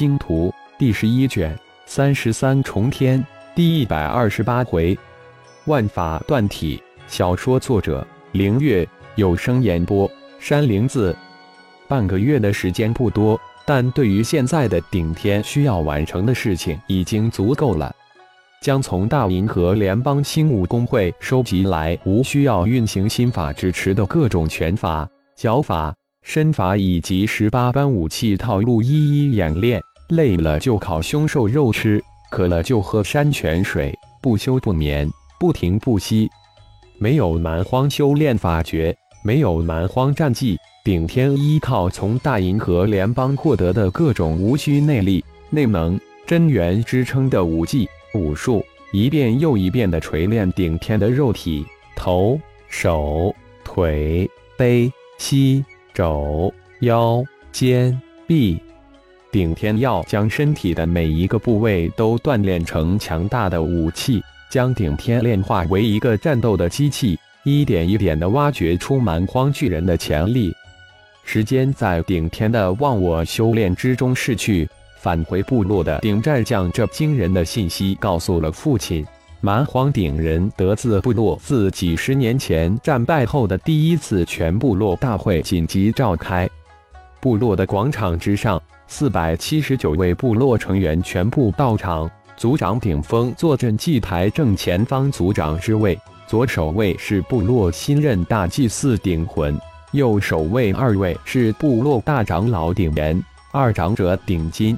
星图》第十一卷三十三重天第一百二十八回，万法断体。小说作者：凌月，有声演播：山灵子。半个月的时间不多，但对于现在的顶天需要完成的事情已经足够了。将从大银河联邦星武工会收集来无需要运行心法支持的各种拳法、脚法。身法以及十八般武器套路一一演练，累了就烤凶兽肉吃，渴了就喝山泉水，不休不眠，不停不息。没有蛮荒修炼法诀，没有蛮荒战技，顶天依靠从大银河联邦获得的各种无需内力、内能、真元支撑的武技、武术，一遍又一遍地锤炼顶天的肉体、头、手、腿、背、膝。肘、腰、肩、臂，顶天要将身体的每一个部位都锻炼成强大的武器，将顶天炼化为一个战斗的机器，一点一点地挖掘出蛮荒巨人的潜力。时间在顶天的忘我修炼之中逝去，返回部落的顶战将这惊人的信息告诉了父亲。蛮荒顶人得自部落自几十年前战败后的第一次全部落大会紧急召开，部落的广场之上，四百七十九位部落成员全部到场。族长顶峰坐镇祭台正前方族长之位，左手位是部落新任大祭司顶魂，右手位二位是部落大长老顶岩，二长者顶金。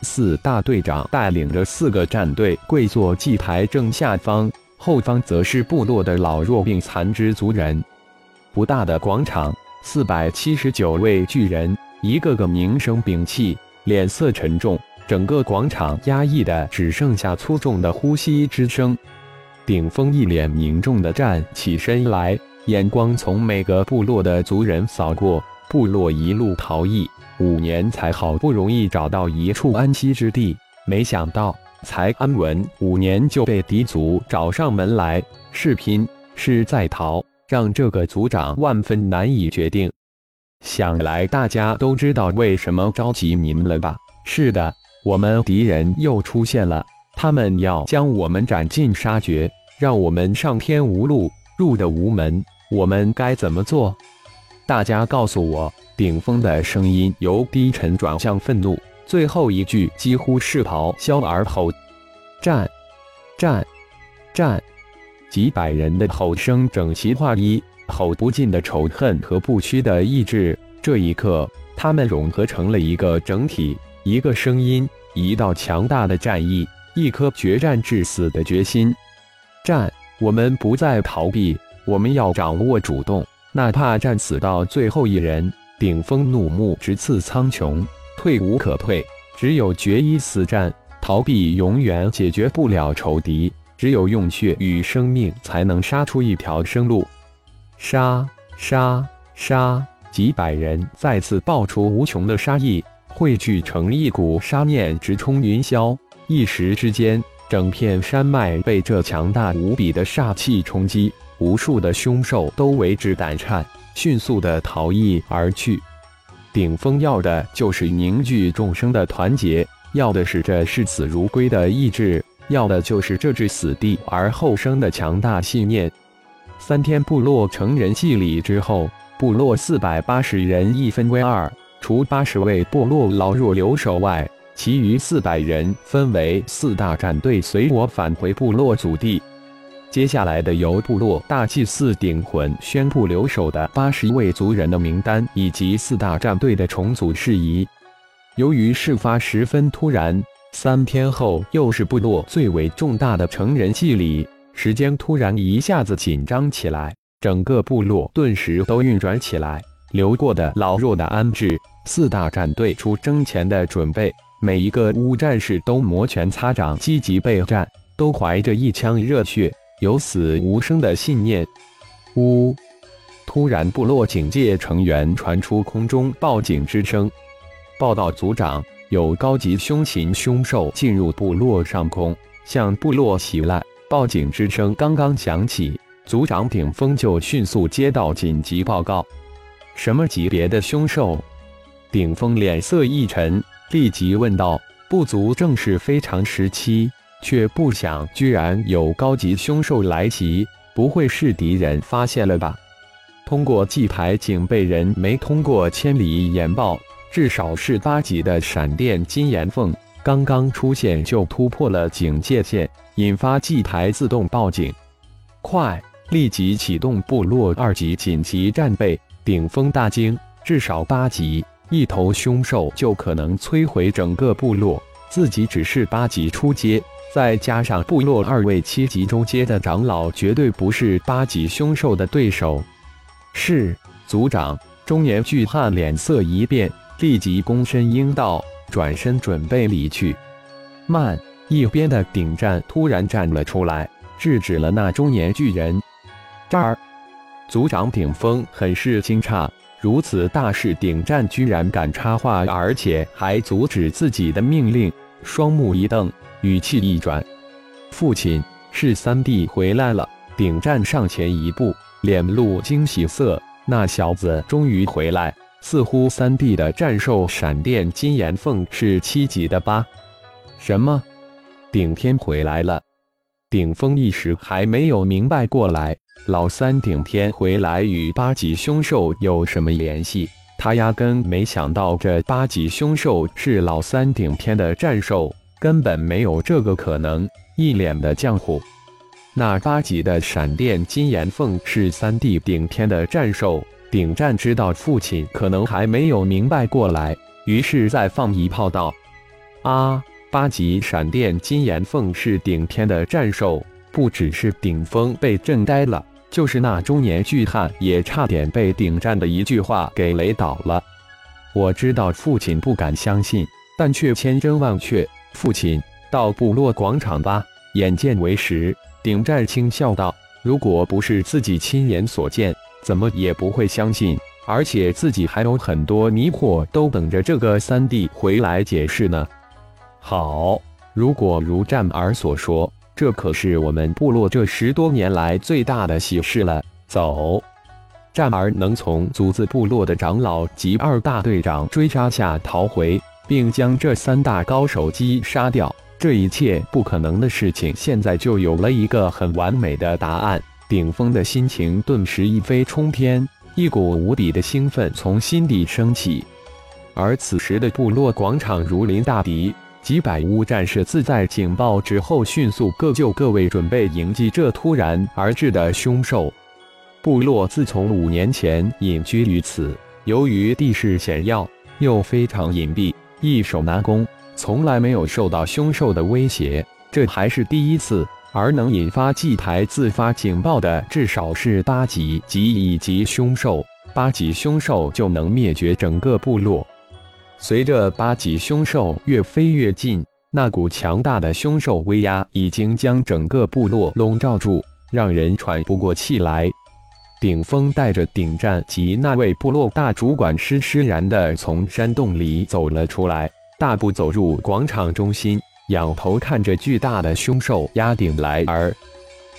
四大队长带领着四个战队跪坐祭台正下方，后方则是部落的老弱病残之族人。不大的广场，四百七十九位巨人，一个个名声摒弃，脸色沉重，整个广场压抑的只剩下粗重的呼吸之声。顶峰一脸凝重的站起身来，眼光从每个部落的族人扫过，部落一路逃逸。五年才好不容易找到一处安息之地，没想到才安稳五年就被敌族找上门来，是拼是在逃，让这个族长万分难以决定。想来大家都知道为什么着急您了吧？是的，我们敌人又出现了，他们要将我们斩尽杀绝，让我们上天无路，入的无门。我们该怎么做？大家告诉我。顶峰的声音由低沉转向愤怒，最后一句几乎是咆哮而吼：“战，战，战！”几百人的吼声整齐划一，吼不尽的仇恨和不屈的意志。这一刻，他们融合成了一个整体，一个声音，一道强大的战意，一颗决战至死的决心。战！我们不再逃避，我们要掌握主动，哪怕战死到最后一人。顶峰怒目直刺苍穹，退无可退，只有决一死战，逃避永远解决不了仇敌，只有用血与生命才能杀出一条生路。杀杀杀！几百人再次爆出无穷的杀意，汇聚成一股杀念，直冲云霄。一时之间，整片山脉被这强大无比的煞气冲击，无数的凶兽都为之胆颤。迅速的逃逸而去。顶峰要的就是凝聚众生的团结，要的是这视死如归的意志，要的就是这至死地而后生的强大信念。三天部落成人祭礼之后，部落四百八十人一分为二，除八十位部落老弱留守外，其余四百人分为四大战队，随我返回部落祖地。接下来的由部落大祭司顶魂宣布留守的八十位族人的名单，以及四大战队的重组事宜。由于事发十分突然，三天后又是部落最为重大的成人祭礼，时间突然一下子紧张起来，整个部落顿时都运转起来。留过的老弱的安置，四大战队出征前的准备，每一个乌战士都摩拳擦掌，积极备战，都怀着一腔热血。有死无生的信念。呜！突然，部落警戒成员传出空中报警之声。报道：族长，有高级凶禽凶兽进入部落上空，向部落袭来。报警之声刚刚响起，族长顶峰就迅速接到紧急报告。什么级别的凶兽？顶峰脸色一沉，立即问道：“不足正是非常时期，却不想居然有高级凶兽来袭，不会是敌人发现了吧？”通过祭牌警备人没通过千里眼报，至少是八级的闪电金岩凤刚刚出现就突破了警戒线，引发祭台自动报警。快，立即启动部落二级紧急战备！顶峰大惊，至少八级，一头凶兽就可能摧毁整个部落，自己只是八级初阶，再加上部落二位七级中阶的长老，绝对不是八级凶兽的对手。是族长，中年巨汉脸色一变，立即躬身应道，转身准备离去。慢！一边的顶战突然站了出来，制止了那中年巨人。这儿，族长顶峰很是惊诧，如此大事，顶战居然敢插话，而且还阻止自己的命令。双目一瞪，语气一转：“父亲，是三弟回来了。”顶战上前一步。脸露惊喜色，那小子终于回来，似乎三弟的战兽闪电金岩凤是七级的吧？什么？顶天回来了？顶峰一时还没有明白过来，老三顶天回来与八级凶兽有什么联系？他压根没想到这八级凶兽是老三顶天的战兽，根本没有这个可能，一脸的浆糊。那八级的闪电金岩凤是三弟顶天的战兽，顶战知道父亲可能还没有明白过来，于是再放一炮道：“啊，八级闪电金岩凤是顶天的战兽，不只是顶峰被震呆了，就是那中年巨汉也差点被顶战的一句话给雷倒了。我知道父亲不敢相信，但却千真万确。父亲，到部落广场吧，眼见为实。”顶战轻笑道：“如果不是自己亲眼所见，怎么也不会相信。而且自己还有很多迷惑，都等着这个三弟回来解释呢。”好，如果如战儿所说，这可是我们部落这十多年来最大的喜事了。走，战儿能从祖子部落的长老及二大队长追杀下逃回，并将这三大高手击杀掉。这一切不可能的事情，现在就有了一个很完美的答案。顶峰的心情顿时一飞冲天，一股无比的兴奋从心底升起。而此时的部落广场如临大敌，几百乌战士自在警报之后，迅速各就各位，准备迎击这突然而至的凶兽。部落自从五年前隐居于此，由于地势险要，又非常隐蔽，易守难攻。从来没有受到凶兽的威胁，这还是第一次。而能引发祭台自发警报的，至少是八级及以及凶兽。八级凶兽就能灭绝整个部落。随着八级凶兽越飞越近，那股强大的凶兽威压已经将整个部落笼罩住，让人喘不过气来。顶峰带着顶战及那位部落大主管施施然的从山洞里走了出来。大步走入广场中心，仰头看着巨大的凶兽压顶来而，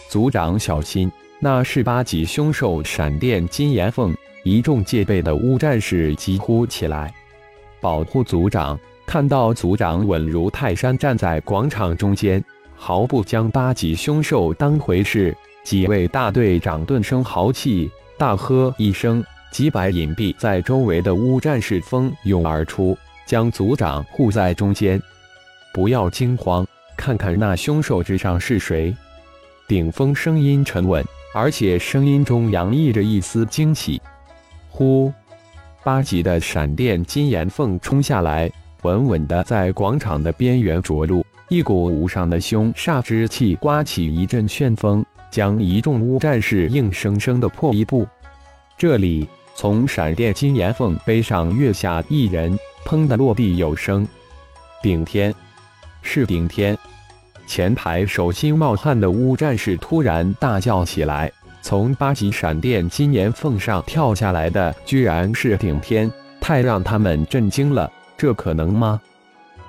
族长小心，那是八级凶兽闪电金岩凤。一众戒备的乌战士疾呼起来：“保护族长！”看到族长稳如泰山站在广场中间，毫不将八级凶兽当回事，几位大队长顿生豪气，大喝一声，几百隐蔽在周围的乌战士蜂拥而出。将族长护在中间，不要惊慌，看看那凶兽之上是谁。顶峰声音沉稳，而且声音中洋溢着一丝惊喜。呼，八级的闪电金岩凤冲下来，稳稳的在广场的边缘着陆，一股无上的凶煞之气刮起一阵旋风，将一众乌战士硬生生的破一步。这里，从闪电金岩凤背上跃下一人。砰的落地有声，顶天，是顶天！前排手心冒汗的乌战士突然大叫起来。从八级闪电金岩缝上跳下来的，居然是顶天，太让他们震惊了！这可能吗？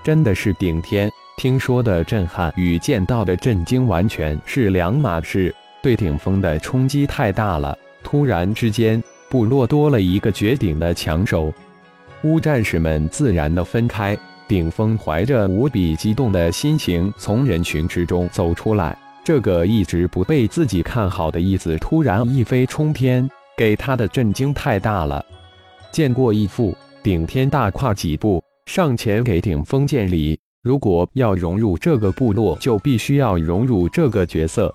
真的是顶天？听说的震撼与见到的震惊完全是两码事。对顶峰的冲击太大了，突然之间，部落多了一个绝顶的强手。乌战士们自然的分开。顶峰怀着无比激动的心情从人群之中走出来。这个一直不被自己看好的义子突然一飞冲天，给他的震惊太大了。见过义父，顶天大跨几步上前给顶峰见礼。如果要融入这个部落，就必须要融入这个角色。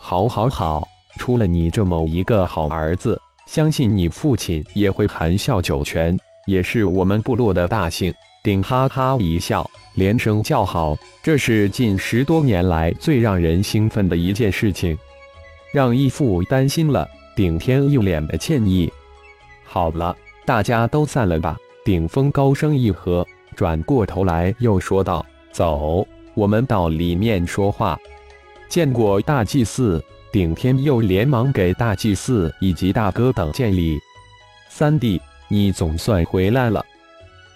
好，好，好！出了你这么一个好儿子，相信你父亲也会含笑九泉，也是我们部落的大幸。顶哈哈一笑，连声叫好。这是近十多年来最让人兴奋的一件事情，让义父担心了。顶天一脸的歉意。好了，大家都散了吧。顶峰高声一喝，转过头来又说道：“走，我们到里面说话。”见过大祭司，顶天又连忙给大祭司以及大哥等见礼。三弟，你总算回来了。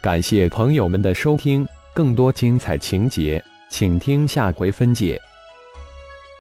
感谢朋友们的收听，更多精彩情节，请听下回分解。